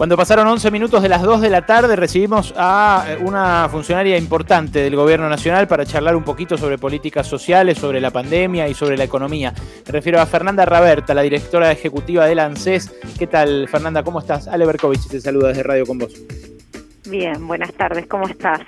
Cuando pasaron 11 minutos de las 2 de la tarde recibimos a eh, una funcionaria importante del Gobierno Nacional para charlar un poquito sobre políticas sociales, sobre la pandemia y sobre la economía. Me refiero a Fernanda Raberta, la directora ejecutiva del ANSES. ¿Qué tal, Fernanda? ¿Cómo estás? Ale Berkovich te saluda desde Radio con vos. Bien, buenas tardes. ¿Cómo estás?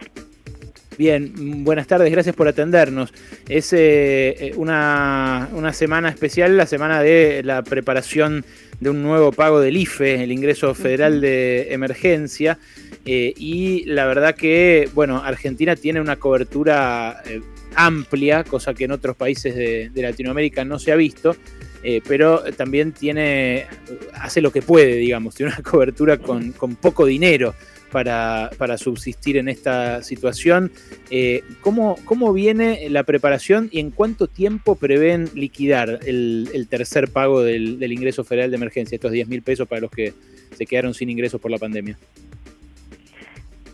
Bien, buenas tardes, gracias por atendernos. Es eh, eh, una, una, semana especial, la semana de la preparación de un nuevo pago del IFE, el ingreso federal de emergencia, eh, y la verdad que, bueno, Argentina tiene una cobertura amplia, cosa que en otros países de, Latinoamérica no se ha visto. pero también tiene, hace lo que puede, digamos, tiene una cobertura con, con poco dinero para, para subsistir en esta situación. Eh, ¿cómo, ¿cómo, viene la preparación y en cuánto tiempo prevén liquidar el, el tercer pago del, del, ingreso federal de emergencia, estos 10 mil pesos para los que se quedaron sin ingresos por la pandemia?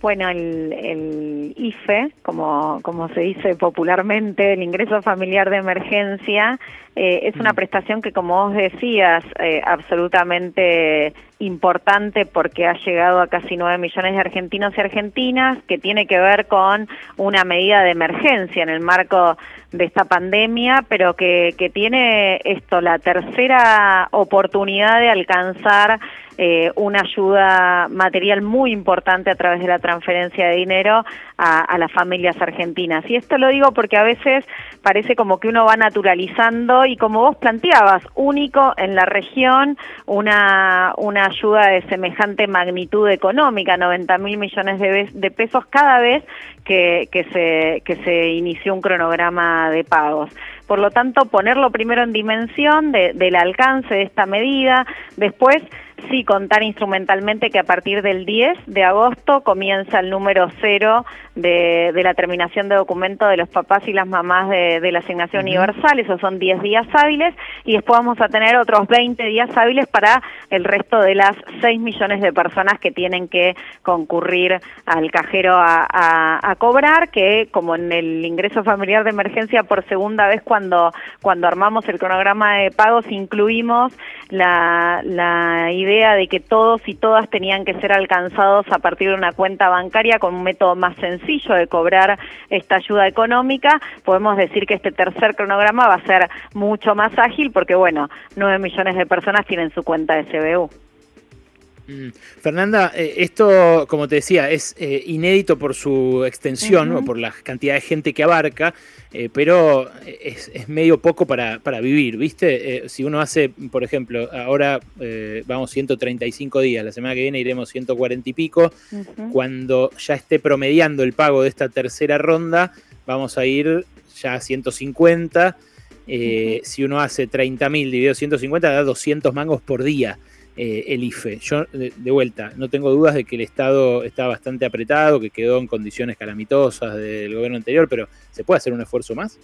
Bueno, el, el, IFE, como, como se dice popularmente, el ingreso familiar de emergencia, eh, es una mm. prestación que, como vos decías, eh, absolutamente importante porque ha llegado a casi 9 millones de argentinos y argentinas, que tiene que ver con una medida de emergencia en el marco de esta pandemia, pero que, que tiene esto, la tercera oportunidad de alcanzar eh, una ayuda material muy importante a través de la transferencia de dinero a, a, las familias argentinas. Y esto lo digo porque a veces parece como que uno va naturalizando y como vos planteabas, único en la región una, una ayuda de semejante magnitud económica, 90 mil millones de, pesos cada vez que, que, se, que se inició un cronograma de pagos. Por lo tanto, ponerlo primero en dimensión de, del alcance de esta medida, después sí contar instrumentalmente que a partir del 10 de agosto comienza el número cero de, de la terminación de documento de los papás y las mamás de, de la asignación universal, esos son 10 días hábiles, y después vamos a tener otros 20 días hábiles para el resto de las 6 millones de personas que tienen que concurrir al cajero a, a, a cobrar, que como en el ingreso familiar de emergencia por segunda vez cuando, cuando armamos el cronograma de pagos incluimos la, la idea idea de que todos y todas tenían que ser alcanzados a partir de una cuenta bancaria con un método más sencillo de cobrar esta ayuda económica, podemos decir que este tercer cronograma va a ser mucho más ágil porque, bueno, nueve millones de personas tienen su cuenta de CBU. Mm. Fernanda, eh, esto, como te decía, es eh, inédito por su extensión o por la cantidad de gente que abarca, eh, pero es, es, medio poco para, para vivir, ¿viste? si uno hace, por ejemplo, ahora vamos 135 días, la semana que viene iremos 140 y pico, cuando ya esté promediando el pago de esta tercera ronda, vamos a ir ya a 150. Si uno hace 30.000 dividido 150, da 200 mangos por día. Eh, el IFE. Yo, de, de, vuelta, no tengo dudas de que el Estado está bastante apretado, que quedó en condiciones calamitosas del gobierno anterior, pero ¿se puede hacer un esfuerzo más?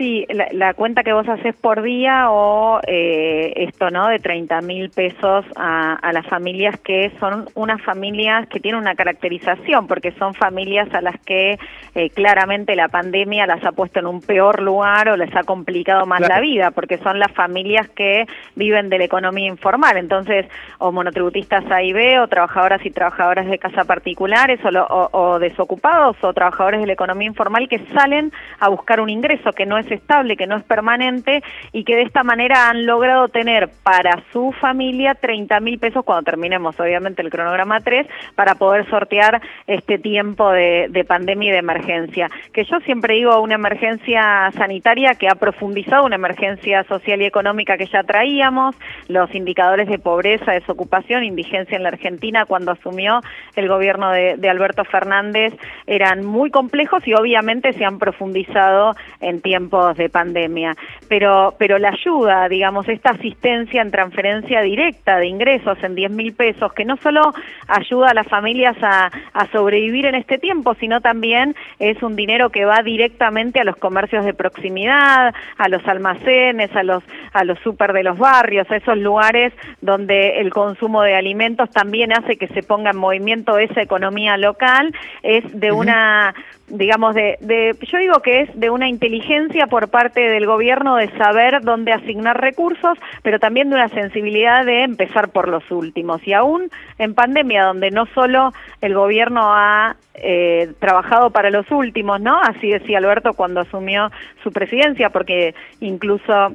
Sí, la, la, cuenta que vos haces por día o eh, esto, ¿no? De 30 mil pesos a, a, las familias que son unas familias que tienen una caracterización, porque son familias a las que eh, claramente la pandemia las ha puesto en un peor lugar o les ha complicado más claro. la vida, porque son las familias que viven de la economía informal. Entonces, o monotributistas A y B, o trabajadoras y trabajadoras de casa particulares, o, lo, o, o desocupados, o trabajadores de la economía informal que salen a buscar un ingreso que no es estable, que no es permanente y que de esta manera han logrado tener para su familia 30 mil pesos cuando terminemos obviamente el cronograma 3 para poder sortear este tiempo de, de, pandemia y de emergencia. Que yo siempre digo una emergencia sanitaria que ha profundizado una emergencia social y económica que ya traíamos, los indicadores de pobreza, desocupación, indigencia en la Argentina cuando asumió el gobierno de, de Alberto Fernández eran muy complejos y obviamente se han profundizado en tiempo tiempos de pandemia, pero, pero la ayuda, digamos, esta asistencia en transferencia directa de ingresos en 10 mil pesos, que no solo ayuda a las familias a, a sobrevivir en este tiempo, sino también es un dinero que va directamente a los comercios de proximidad, a los almacenes, a los, a los super de los barrios, a esos lugares donde el consumo de alimentos también hace que se ponga en movimiento esa economía local, es de una, digamos, de, de yo digo que es de una inteligencia por parte del gobierno de saber dónde asignar recursos, pero también de una sensibilidad de empezar por los últimos. Y aún en pandemia, donde no solo el gobierno ha eh, trabajado para los últimos, ¿no? Así decía Alberto cuando asumió su presidencia, porque incluso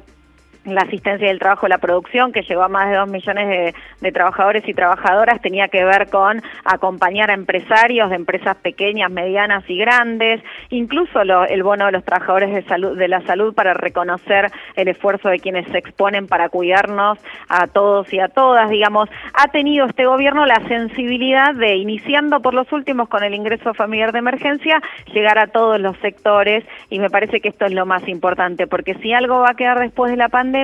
la asistencia del trabajo, la producción, que llegó a más de dos millones de, trabajadores y trabajadoras, tenía que ver con acompañar a empresarios de empresas pequeñas, medianas y grandes, incluso el bono de los trabajadores de, salud, de la salud para reconocer el esfuerzo de quienes se exponen para cuidarnos a todos y a todas, digamos, ha tenido este gobierno la sensibilidad de, iniciando por los últimos con el ingreso familiar de emergencia, llegar a todos los sectores y me parece que esto es lo más importante, porque si algo va a quedar después de la pandemia,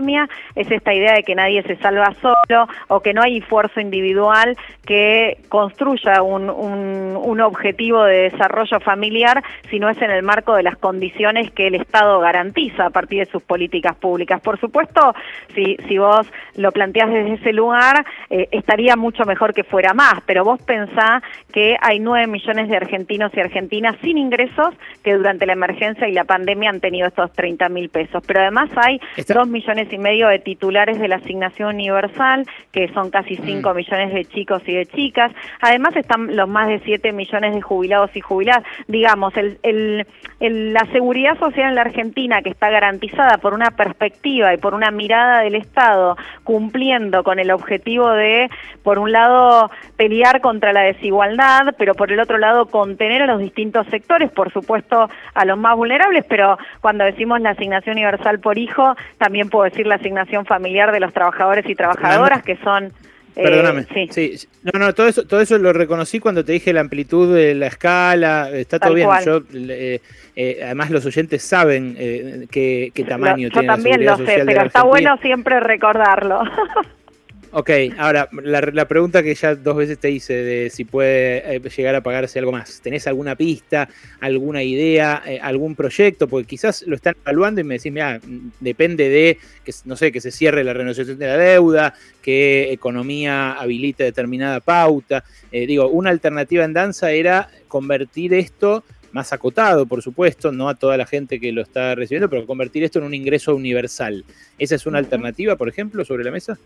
es esta idea de que nadie se salva solo o que no hay esfuerzo individual que construya un, un, objetivo de desarrollo familiar, sino es en el marco de las condiciones que el Estado garantiza a partir de sus políticas públicas. Por supuesto, si, si vos lo planteás desde ese lugar, eh, estaría mucho mejor que fuera más, pero vos pensá que hay nueve millones de argentinos y argentinas sin ingresos que durante la emergencia y la pandemia han tenido estos 30 mil pesos, pero además hay dos millones y medio de titulares de la asignación universal, que son casi 5 mm. millones de chicos y de chicas. Además están los más de 7 millones de jubilados y jubiladas. Digamos, el, el, la seguridad social en la Argentina, que está garantizada por una perspectiva y por una mirada del Estado, cumpliendo con el objetivo de, por un lado, pelear contra la desigualdad, pero por el otro lado, contener a los distintos sectores, por supuesto, a los más vulnerables, pero cuando decimos la asignación universal por hijo, también puedo decir la asignación familiar de los trabajadores y trabajadoras, que son... Eh, Perdóname. sí. No, no, todo eso, todo eso lo reconocí cuando te dije la amplitud de la escala. Está todo bien. Yo, eh, eh, además, los oyentes saben qué, tamaño tiene Yo también lo sé, pero está bueno siempre recordarlo. Ok, ahora la, pregunta que ya dos veces te hice de si puede eh, llegar a pagarse algo más. ¿Tenés alguna pista, alguna idea, eh, algún proyecto? Porque quizás lo están evaluando y me decís, mira, depende de, que, no sé, que se cierre la renegociación de la deuda, que economía habilite determinada pauta. Eh, digo, una alternativa en danza era convertir esto más acotado, por supuesto, no a toda la gente que lo está recibiendo, pero convertir esto en un ingreso universal. ¿Esa es una alternativa, por ejemplo, sobre la mesa?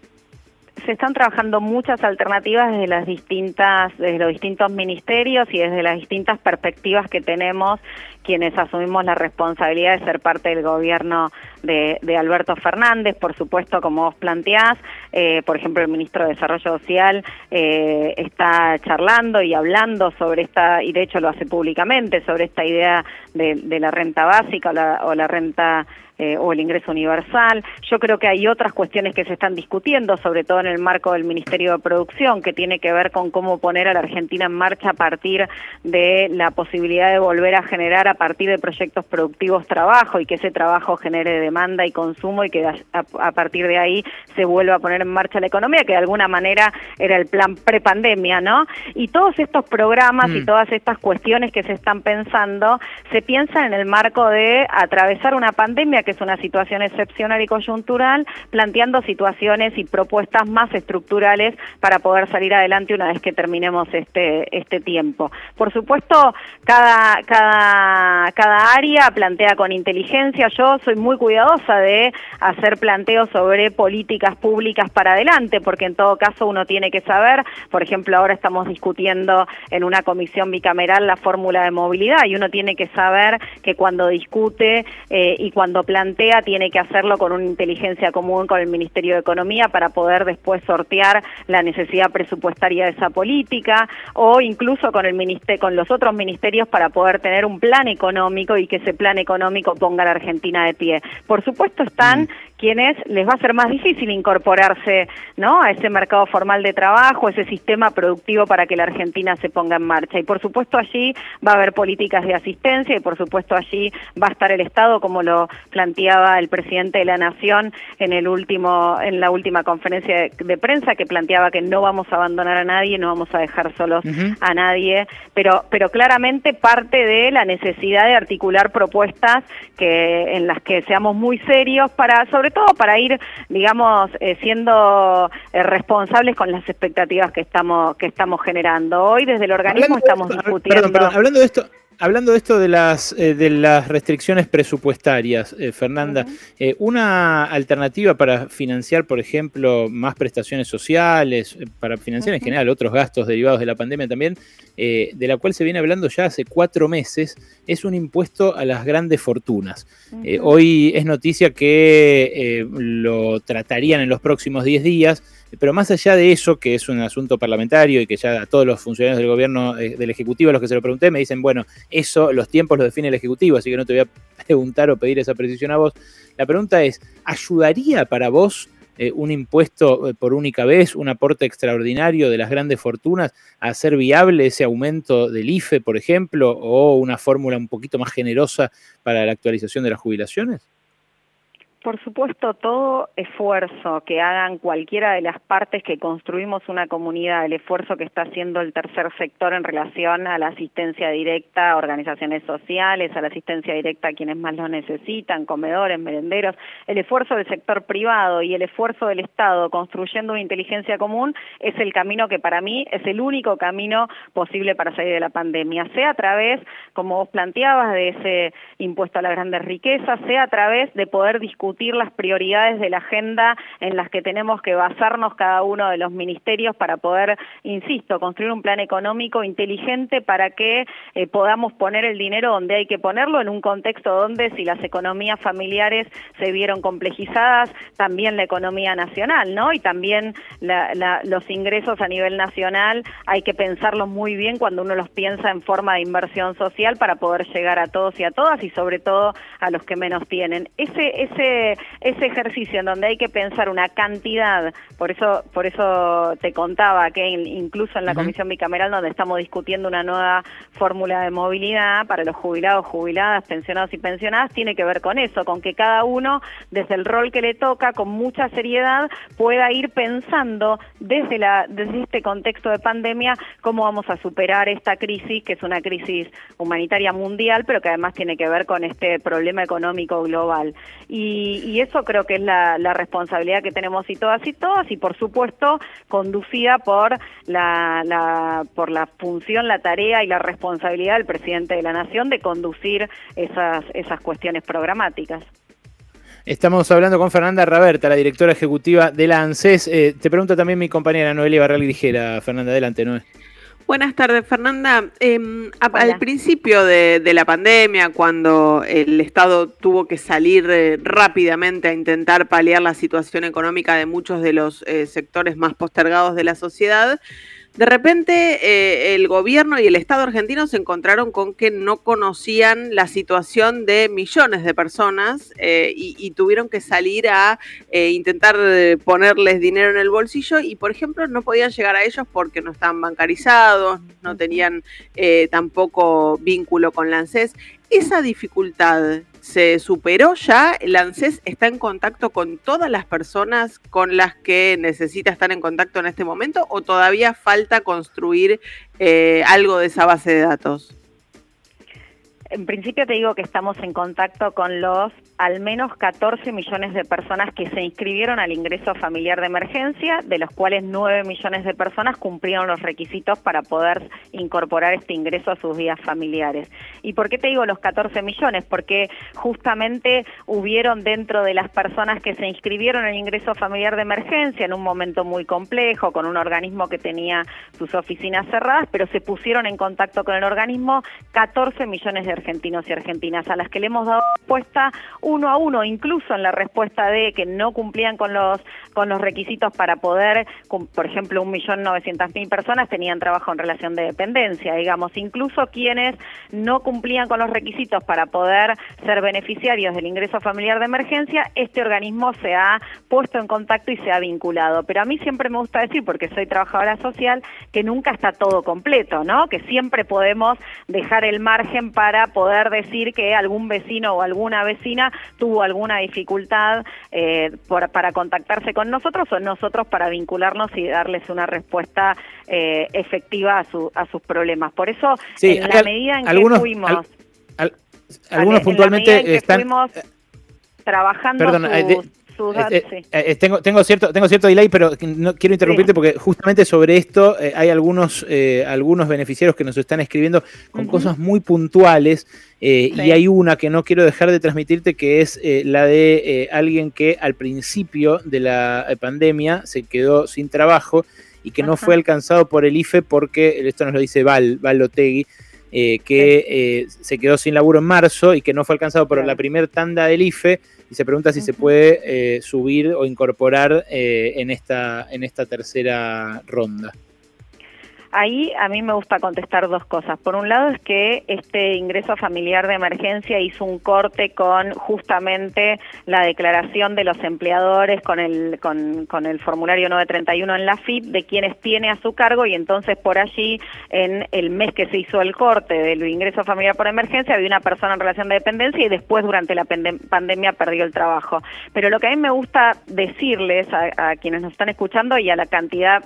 Se están trabajando muchas alternativas desde las distintas, desde los distintos ministerios y desde las distintas perspectivas que tenemos quienes asumimos la responsabilidad de ser parte del gobierno de, Alberto Fernández, por supuesto, como vos planteás, eh, por ejemplo, el ministro de Desarrollo Social eh, está charlando y hablando sobre esta, y de hecho lo hace públicamente, sobre esta idea de, la renta básica o la renta eh, o el ingreso universal. Yo creo que hay otras cuestiones que se están discutiendo, sobre todo en el marco del Ministerio de Producción, que tiene que ver con cómo poner a la Argentina en marcha a partir de la posibilidad de volver a generar partir de proyectos productivos trabajo y que ese trabajo genere demanda y consumo y que a, partir de ahí se vuelva a poner en marcha la economía, que de alguna manera era el plan prepandemia, ¿no? Y todos estos programas y mm. todas estas cuestiones que se están pensando se piensan en el marco de atravesar una pandemia que es una situación excepcional y coyuntural, planteando situaciones y propuestas más estructurales para poder salir adelante una vez que terminemos este, este tiempo. Por supuesto, cada, cada, cada área plantea con inteligencia. Yo soy muy cuidadosa de hacer planteos sobre políticas públicas para adelante, porque en todo caso uno tiene que saber, por ejemplo, ahora estamos discutiendo en una comisión bicameral la fórmula de movilidad y uno tiene que saber que cuando discute eh, y cuando plantea tiene que hacerlo con una inteligencia común con el Ministerio de Economía para poder después sortear la necesidad presupuestaria de esa política o incluso con el con los otros ministerios para poder tener un plan económico y que ese plan económico ponga a la Argentina de pie. Por supuesto están mm. quienes les va a ser más difícil incorporarse, ¿no? a ese mercado formal de trabajo, ese sistema productivo para que la Argentina se ponga en marcha. Y por supuesto allí va a haber políticas de asistencia y por supuesto allí va a estar el Estado como lo plantea planteaba el presidente de la Nación en el último en la última conferencia de, prensa que planteaba que no vamos a abandonar a nadie, no vamos a dejar solos a nadie, pero pero claramente parte de la necesidad de articular propuestas que en las que seamos muy serios para sobre todo para ir digamos eh, siendo eh, responsables con las expectativas que estamos que estamos generando. Hoy desde el organismo estamos discutiendo Perdón, perdón, hablando de esto Hablando de esto de las, eh, de las restricciones presupuestarias, eh, Fernanda, eh, una alternativa para financiar, por ejemplo, más prestaciones sociales, para financiar en general otros gastos derivados de la pandemia también, de la cual se viene hablando ya hace cuatro meses, es un impuesto a las grandes fortunas. hoy es noticia que lo tratarían en los próximos 10 días. Pero más allá de eso, que es un asunto parlamentario y que ya a todos los funcionarios del gobierno, del Ejecutivo a los que se lo pregunté, me dicen, bueno, eso, los tiempos los define el Ejecutivo, así que no te voy a preguntar o pedir esa precisión a vos. La pregunta es, ¿ayudaría para vos eh, un impuesto eh, por única vez, un aporte extraordinario de las grandes fortunas a hacer viable ese aumento del IFE, por ejemplo, o una fórmula un poquito más generosa para la actualización de las jubilaciones? Por supuesto, todo esfuerzo que hagan cualquiera de las partes que construimos una comunidad, el esfuerzo que está haciendo el tercer sector en relación a la asistencia directa a organizaciones sociales, a la asistencia directa a quienes más lo necesitan, comedores, merenderos, el esfuerzo del sector privado y el esfuerzo del Estado construyendo una inteligencia común es el camino que para mí es el único camino posible para salir de la pandemia, sea a través, como vos planteabas, de ese impuesto a las grandes riquezas, sea a través de poder discutir las prioridades de la agenda en las que tenemos que basarnos cada uno de los ministerios para poder, insisto, construir un plan económico inteligente para que eh, podamos poner el dinero donde hay que ponerlo en un contexto donde si las economías familiares se vieron complejizadas, también la economía nacional, ¿no? Y también los ingresos a nivel nacional hay que pensarlos muy bien cuando uno los piensa en forma de inversión social para poder llegar a todos y a todas y sobre todo a los que menos tienen. Ese, ese, ejercicio en donde hay que pensar una cantidad, por eso, por eso te contaba que incluso en la comisión bicameral donde estamos discutiendo una nueva fórmula de movilidad para los jubilados, jubiladas, pensionados y pensionadas, tiene que ver con eso, con que cada uno, desde el rol que le toca, con mucha seriedad, pueda ir pensando desde, la, desde este contexto de pandemia cómo vamos a superar esta crisis, que es una crisis humanitaria mundial, pero que además tiene que ver con este problema económico global. Y, y, eso creo que es la, responsabilidad que tenemos y todas y todas y por supuesto conducida por la, por la función, la tarea y la responsabilidad del presidente de la Nación de conducir esas, esas cuestiones programáticas. Estamos hablando con Fernanda Raberta, la directora ejecutiva de la ANSES. Eh, te pregunta también mi compañera Noelia Barral Dijera. Fernanda, adelante, Noé. Buenas tardes, Fernanda. Em, al principio de, la pandemia, cuando el Estado tuvo que salir eh, rápidamente a intentar paliar la situación económica de muchos de los eh, sectores más postergados de la sociedad, de repente eh, el gobierno y el Estado argentino se encontraron con que no conocían la situación de millones de personas eh, y, tuvieron que salir a eh, intentar ponerles dinero en el bolsillo y, por ejemplo, no podían llegar a ellos porque no estaban bancarizados, no tenían tampoco vínculo con la ANSES. Esa dificultad se superó ya, el ANSES está en contacto con todas las personas con las que necesita estar en contacto en este momento o todavía falta construir eh, algo de esa base de datos? En principio te digo que estamos en contacto con los al menos 14 millones de personas que se inscribieron al ingreso familiar de emergencia, de los cuales 9 millones de personas cumplieron los requisitos para poder incorporar este ingreso a sus vidas familiares. ¿Y por qué te digo los 14 millones? Porque justamente hubieron dentro de las personas que se inscribieron al ingreso familiar de emergencia en un momento muy complejo, con un organismo que tenía sus oficinas cerradas, pero se pusieron en contacto con el organismo 14 millones de argentinos y argentinas, a las que le hemos dado respuesta uno a uno, incluso en la respuesta de que no cumplían con los, con los requisitos para poder, por ejemplo, un millón novecientas mil personas tenían trabajo en relación de dependencia, digamos, incluso quienes no cumplían con los requisitos para poder ser beneficiarios del ingreso familiar de emergencia, este organismo se ha puesto en contacto y se ha vinculado. Pero a mí siempre me gusta decir, porque soy trabajadora social, que nunca está todo completo, ¿no? Que siempre podemos dejar el margen para poder decir que algún vecino o alguna vecina tuvo alguna dificultad eh, para contactarse con nosotros o nosotros para vincularnos y darles una respuesta eh, efectiva a, sus problemas. Por eso, en la medida en que fuimos... algunos puntualmente están... trabajando tengo, tengo, cierto, tengo cierto delay, pero no quiero interrumpirte porque justamente sobre esto hay algunos, algunos beneficiarios que nos están escribiendo con cosas muy puntuales. Y hay una que no quiero dejar de transmitirte, que es la de alguien que al principio de la pandemia se quedó sin trabajo y que no fue alcanzado por el IFE porque, esto nos lo dice Val, Val Lotegui, eh, que eh, se quedó sin laburo en marzo y que no fue alcanzado por la primera tanda del IFE y se pregunta si se puede eh, subir o incorporar en, esta, en esta tercera ronda. Ahí a mí me gusta contestar dos cosas. Por un lado es que este ingreso familiar de emergencia hizo un corte con justamente la declaración de los empleadores con el, con, con el formulario 931 en la FIP de quienes tiene a su cargo y entonces por allí en el mes que se hizo el corte del ingreso familiar por emergencia había una persona en relación de dependencia y después durante la pandemia perdió el trabajo. Pero lo que a mí me gusta decirles a, a quienes nos están escuchando y a la cantidad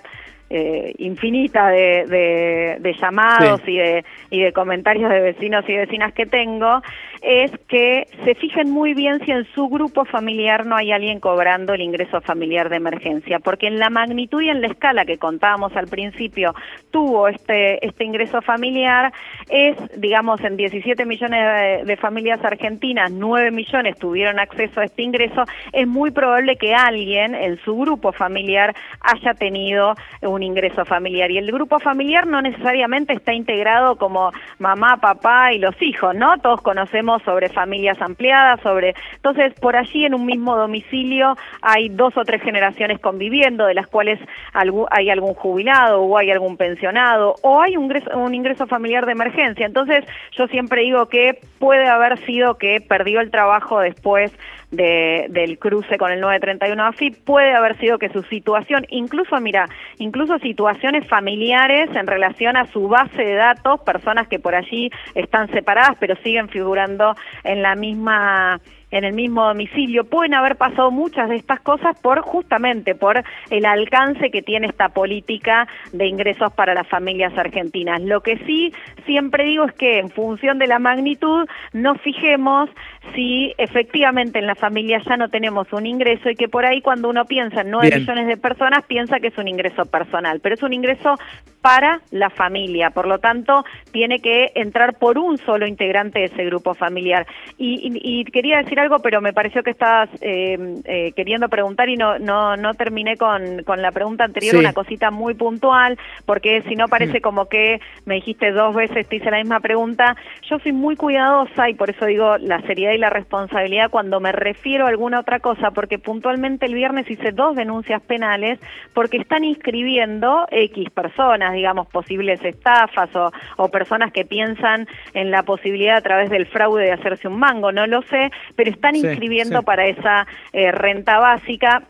eh, infinita de, de, llamados y, de, y de comentarios de vecinos y vecinas que tengo, es que se fijen muy bien si en su grupo familiar no hay alguien cobrando el ingreso familiar de emergencia, porque en la magnitud y en la escala que contábamos al principio tuvo este, este ingreso familiar, es, digamos, en 17 millones de, de familias argentinas, 9 millones tuvieron acceso a este ingreso, es muy probable que alguien en su grupo familiar haya tenido un ingreso familiar. Y el grupo familiar no necesariamente está integrado como mamá, papá y los hijos, ¿no? Todos conocemos sobre familias ampliadas, sobre... Entonces, por allí en un mismo domicilio hay dos o tres generaciones conviviendo, de las cuales hay algún jubilado o hay algún pensionado o hay un ingreso, un ingreso familiar de emergencia. Entonces, yo siempre digo que puede haber sido que perdió el trabajo después de, del cruce con el 931 AFI, puede haber sido que su situación, incluso, mira, incluso situaciones familiares en relación a su base de datos, personas que por allí están separadas pero siguen figurando en la misma en el mismo domicilio. Pueden haber pasado muchas de estas cosas por justamente por el alcance que tiene esta política de ingresos para las familias argentinas. Lo que sí siempre digo es que en función de la magnitud nos fijemos si efectivamente en la familia ya no tenemos un ingreso y que por ahí cuando uno piensa en 9 millones de personas piensa que es un ingreso personal, pero es un ingreso para la familia, por lo tanto tiene que entrar por un solo integrante de ese grupo familiar. Y, quería decir algo, pero me pareció que estabas eh, eh, queriendo preguntar y no, no, no terminé con, con la pregunta anterior, una cosita muy puntual, porque si no parece mm. como que me dijiste dos veces, te hice la misma pregunta. Yo soy muy cuidadosa y por eso digo la seriedad y la responsabilidad cuando me refiero a alguna otra cosa, porque puntualmente el viernes hice dos denuncias penales porque están inscribiendo X personas, digamos, posibles estafas o, o personas que piensan en la posibilidad a través del fraude de hacerse un mango, no lo sé, pero están inscribiendo para esa eh, renta básica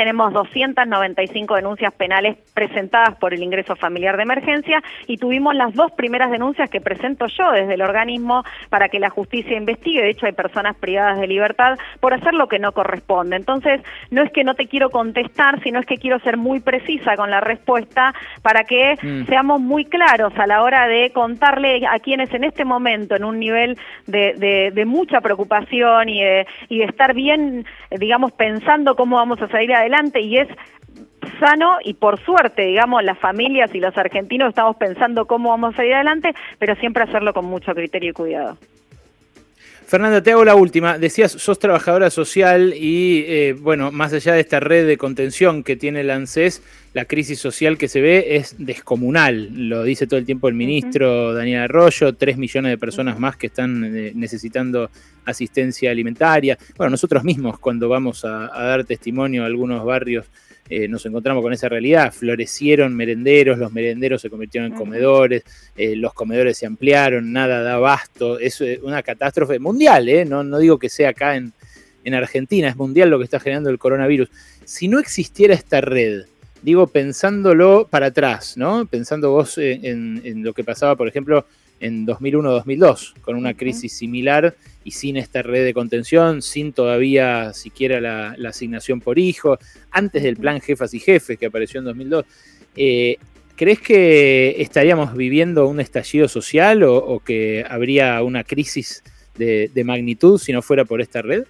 tenemos 295 denuncias penales presentadas por el ingreso familiar de emergencia y tuvimos las dos primeras denuncias que presento yo desde el organismo para que la justicia investigue. De hecho, hay personas privadas de libertad por hacer lo que no corresponde. Entonces, no es que no te quiero contestar, sino es que quiero ser muy precisa con la respuesta para que mm. seamos muy claros a la hora de contarle a quienes en este momento, en un nivel de, de mucha preocupación y de, y de estar bien, digamos, pensando cómo vamos a salir adelante, y es sano y por suerte, digamos, las familias y los argentinos estamos pensando cómo vamos a ir adelante, pero siempre hacerlo con mucho criterio y cuidado. Fernanda, te hago la última. Decías, sos trabajadora social y, eh, bueno, más allá de esta red de contención que tiene el ANSES, la crisis social que se ve es descomunal. Lo dice todo el tiempo el ministro Daniel Arroyo, tres millones de personas más que están eh, necesitando asistencia alimentaria. Bueno, nosotros mismos cuando vamos a dar testimonio a algunos barrios eh, nos encontramos con esa realidad. Florecieron merenderos, los merenderos se convirtieron en comedores, eh, los comedores se ampliaron, nada da abasto. Es eh, una catástrofe mundial, no, no digo que sea acá en, Argentina, es mundial lo que está generando el coronavirus. Si no existiera esta red, digo pensándolo para atrás, ¿no? Pensando vos en, en lo que pasaba, por ejemplo, en 2001-2002, con una crisis similar y sin esta red de contención, sin todavía siquiera la, asignación por hijo, antes del plan Jefas y Jefes que apareció en 2002. Eh, ¿Crees que estaríamos viviendo un estallido social o, que habría una crisis de magnitud si no fuera por esta red?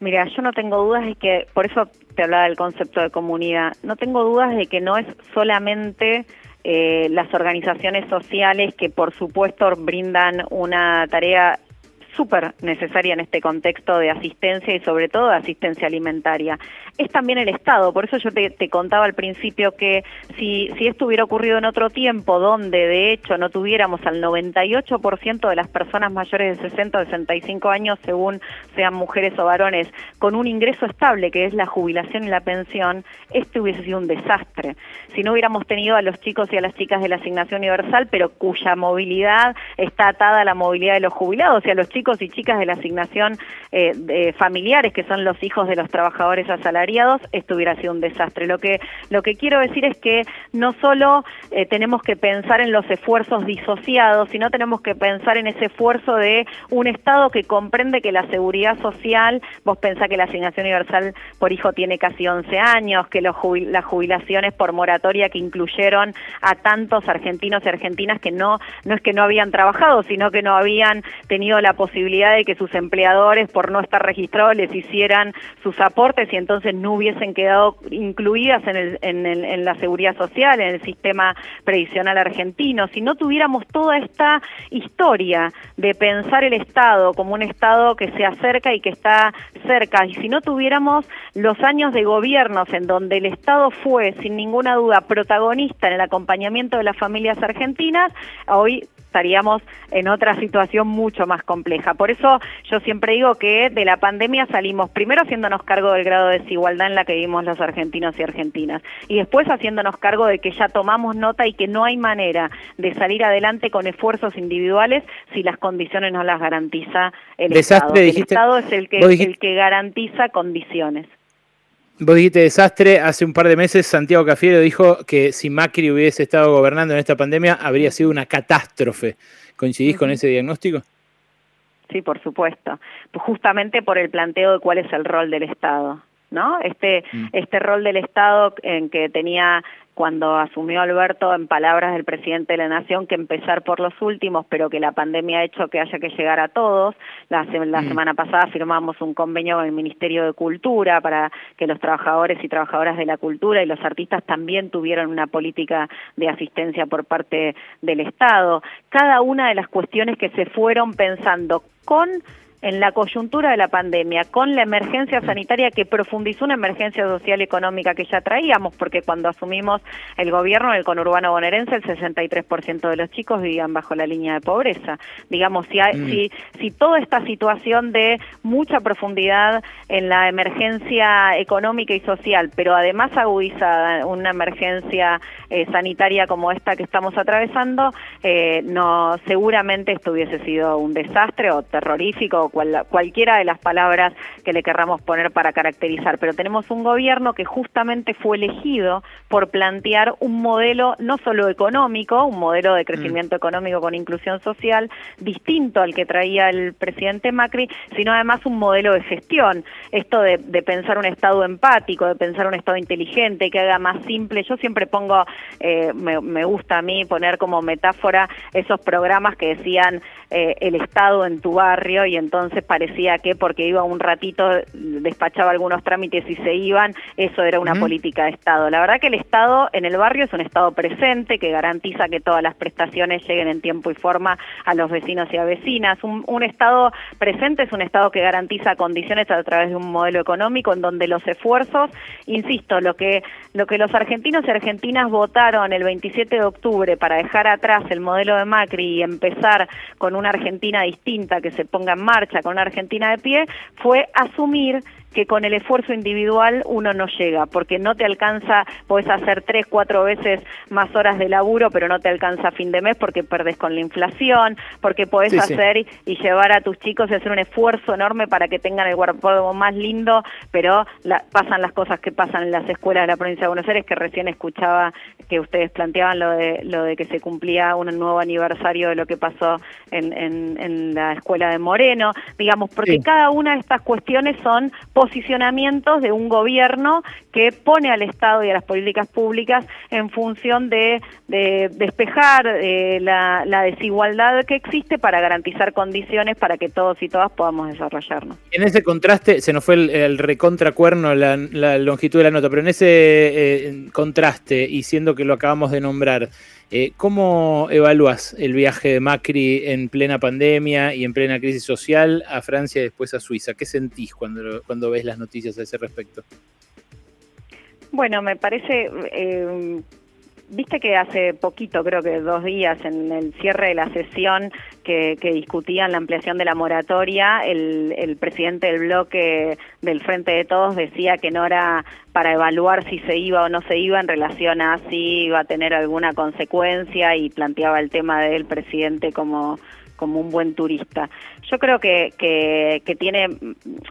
Mira, yo no tengo dudas de que, por eso te hablaba del concepto de comunidad, no tengo dudas de que no es solamente eh, las organizaciones sociales que por supuesto brindan una tarea súper necesaria en este contexto de asistencia y sobre todo de asistencia alimentaria. Es también el Estado, por eso yo te, contaba al principio que si, si esto hubiera ocurrido en otro tiempo, donde de hecho no tuviéramos al 98% de las personas mayores de 60 o 65 años, según sean mujeres o varones, con un ingreso estable, que es la jubilación y la pensión, este hubiese sido un desastre. Si no hubiéramos tenido a los chicos y a las chicas de la asignación universal, pero cuya movilidad está atada a la movilidad de los jubilados y a los chicos y chicas de la asignación eh, familiares, que son los hijos de los trabajadores asalariados, esto hubiera sido un desastre. Lo que, lo que quiero decir es que no solo eh, tenemos que pensar en los esfuerzos disociados, sino tenemos que pensar en ese esfuerzo de un Estado que comprende que la seguridad social, vos pensás que la asignación universal por hijo tiene casi 11 años, que los las jubilaciones por moratoria que incluyeron a tantos argentinos y argentinas que no, no es que no habían trabajado, sino que no habían tenido la posibilidad posibilidad de que sus empleadores, por no estar registrados, les hicieran sus aportes y entonces no hubiesen quedado incluidas en, el, en, el, en la seguridad social, en el sistema previsional argentino. Si no tuviéramos toda esta historia de pensar el Estado como un Estado que se acerca y que está cerca, y si no tuviéramos los años de gobiernos en donde el Estado fue, sin ninguna duda, protagonista en el acompañamiento de las familias argentinas, hoy estaríamos en otra situación mucho más compleja. Por eso yo siempre digo que de la pandemia salimos primero haciéndonos cargo del grado de desigualdad en la que vivimos los argentinos y argentinas y después haciéndonos cargo de que ya tomamos nota y que no hay manera de salir adelante con esfuerzos individuales si las condiciones no las garantiza el Estado. el Estado es el que, el que garantiza condiciones. Vos dijiste desastre, hace un par de meses Santiago Cafiero dijo que si Macri hubiese estado gobernando en esta pandemia habría sido una catástrofe. ¿Coincidís con ese diagnóstico? Sí, por supuesto. Justamente por el planteo de cuál es el rol del Estado. ¿no? Este, mm. este rol del Estado en que tenía cuando asumió Alberto, en palabras del presidente de la Nación, que empezar por los últimos, pero que la pandemia ha hecho que haya que llegar a todos. La, la mm. semana pasada firmamos un convenio con el Ministerio de Cultura para que los trabajadores y trabajadoras de la cultura y los artistas también tuvieran una política de asistencia por parte del Estado. Cada una de las cuestiones que se fueron pensando con en la coyuntura de la pandemia, con la emergencia sanitaria que profundizó una emergencia social y económica que ya traíamos, porque cuando asumimos el gobierno en el conurbano bonaerense, el 63% de los chicos vivían bajo la línea de pobreza. Digamos, si, hay, si, si toda esta situación de mucha profundidad en la emergencia económica y social, pero además agudizada una emergencia eh, sanitaria como esta que estamos atravesando, eh, no seguramente esto hubiese sido un desastre o terrorífico cualquiera de las palabras que le querramos poner para caracterizar, pero tenemos un gobierno que justamente fue elegido por plantear un modelo no solo económico, un modelo de crecimiento mm. económico con inclusión social distinto al que traía el presidente Macri, sino además un modelo de gestión, esto de, pensar un Estado empático, de pensar un Estado inteligente, que haga más simple. Yo siempre pongo, eh, me, gusta a mí poner como metáfora esos programas que decían eh, el Estado en tu barrio y entonces entonces parecía que porque iba un ratito, despachaba algunos trámites y se iban, eso era una política de Estado. La verdad que el Estado en el barrio es un Estado presente que garantiza que todas las prestaciones lleguen en tiempo y forma a los vecinos y a vecinas. Un, un Estado presente es un Estado que garantiza condiciones a través de un modelo económico en donde los esfuerzos, insisto, lo que, lo que los argentinos y argentinas votaron el 27 de octubre para dejar atrás el modelo de Macri y empezar con una Argentina distinta que se ponga en marcha, con una Argentina de pie, fue asumir que con el esfuerzo individual uno no llega, porque no te alcanza, puedes hacer tres, cuatro veces más horas de laburo, pero no te alcanza a fin de mes porque perdes con la inflación, porque podés hacer Y, llevar a tus chicos y hacer un esfuerzo enorme para que tengan el cuerpo más lindo, pero pasan las cosas que pasan en las escuelas de la provincia de Buenos Aires, que recién escuchaba que ustedes planteaban lo de, lo de que se cumplía un nuevo aniversario de lo que pasó en, en, la escuela de Moreno, digamos, porque cada una de estas cuestiones son posicionamientos de un gobierno que pone al Estado y a las políticas públicas en función de, despejar eh, la, desigualdad que existe para garantizar condiciones para que todos y todas podamos desarrollarnos. En ese contraste, se nos fue el, recontracuerno la, la longitud de la nota, pero en ese eh, contraste, y siendo que lo acabamos de nombrar, eh, ¿Cómo evalúas el viaje de Macri en plena pandemia y en plena crisis social a Francia y después a Suiza? ¿Qué sentís cuando, cuando ves las noticias a ese respecto? Bueno, me parece eh, Viste que hace poquito, creo que dos días, en el cierre de la sesión que, discutían la ampliación de la moratoria, el, presidente del bloque del Frente de Todos decía que no era para evaluar si se iba o no se iba en relación a si iba a tener alguna consecuencia y planteaba el tema del presidente como como un buen turista. Yo creo que, que, tiene,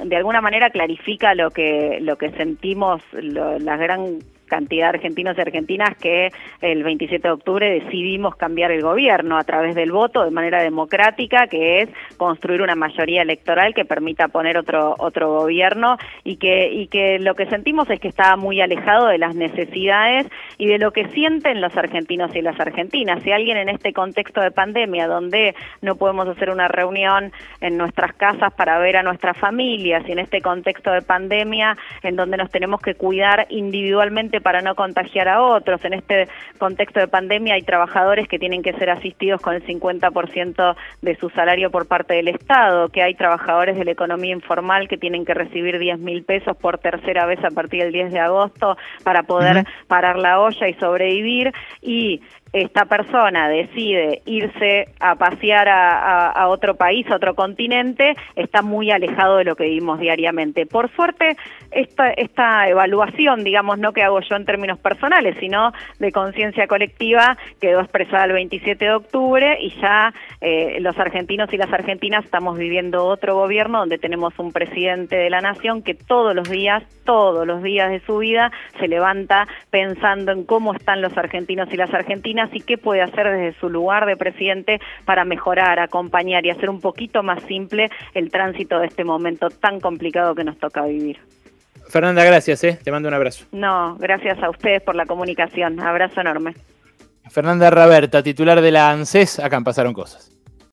de alguna manera clarifica lo que, lo que sentimos, la gran cantidad de argentinos y argentinas que el 27 de octubre decidimos cambiar el gobierno a través del voto de manera democrática, que es construir una mayoría electoral que permita poner otro otro gobierno y que y que lo que sentimos es que está muy alejado de las necesidades y de lo que sienten los argentinos y las argentinas. Si alguien en este contexto de pandemia donde no podemos hacer una reunión en nuestras casas para ver a nuestras familias y en este contexto de pandemia en donde nos tenemos que cuidar individualmente para no contagiar a otros. En este contexto de pandemia hay trabajadores que tienen que ser asistidos con el 50% de su salario por parte del Estado, que hay trabajadores de la economía informal que tienen que recibir 10 mil pesos por tercera vez a partir del 10 de agosto para poder parar la olla y sobrevivir y esta persona decide irse a pasear a, otro país, a otro continente, está muy alejado de lo que vivimos diariamente. Por suerte, esta, evaluación, digamos, no que hago yo en términos personales, sino de conciencia colectiva, quedó expresada el 27 de octubre y ya eh, los argentinos y las argentinas estamos viviendo otro gobierno donde tenemos un presidente de la nación que todos los días, todos los días de su vida se levanta pensando en cómo están los argentinos y las argentinas y qué puede hacer desde su lugar de presidente para mejorar, acompañar y hacer un poquito más simple el tránsito de este momento tan complicado que nos toca vivir. Fernanda, gracias, ¿eh? te mando un abrazo. No, gracias a ustedes por la comunicación. Abrazo enorme. Fernanda Raberta, titular de la ANSES, acá Pasaron Cosas.